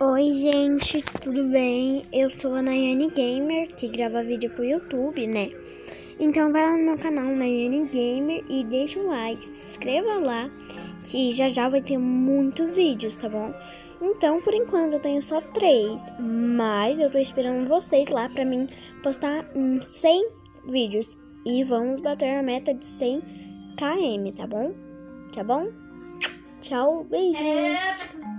Oi, gente, tudo bem? Eu sou a Nayane Gamer, que grava vídeo pro YouTube, né? Então vai lá no meu canal Nayane Gamer e deixa um like, se inscreva lá, que já já vai ter muitos vídeos, tá bom? Então, por enquanto, eu tenho só três, mas eu tô esperando vocês lá pra mim postar hum, 100 vídeos. E vamos bater a meta de 100 km, tá bom? Tá bom? Tchau, beijos! É,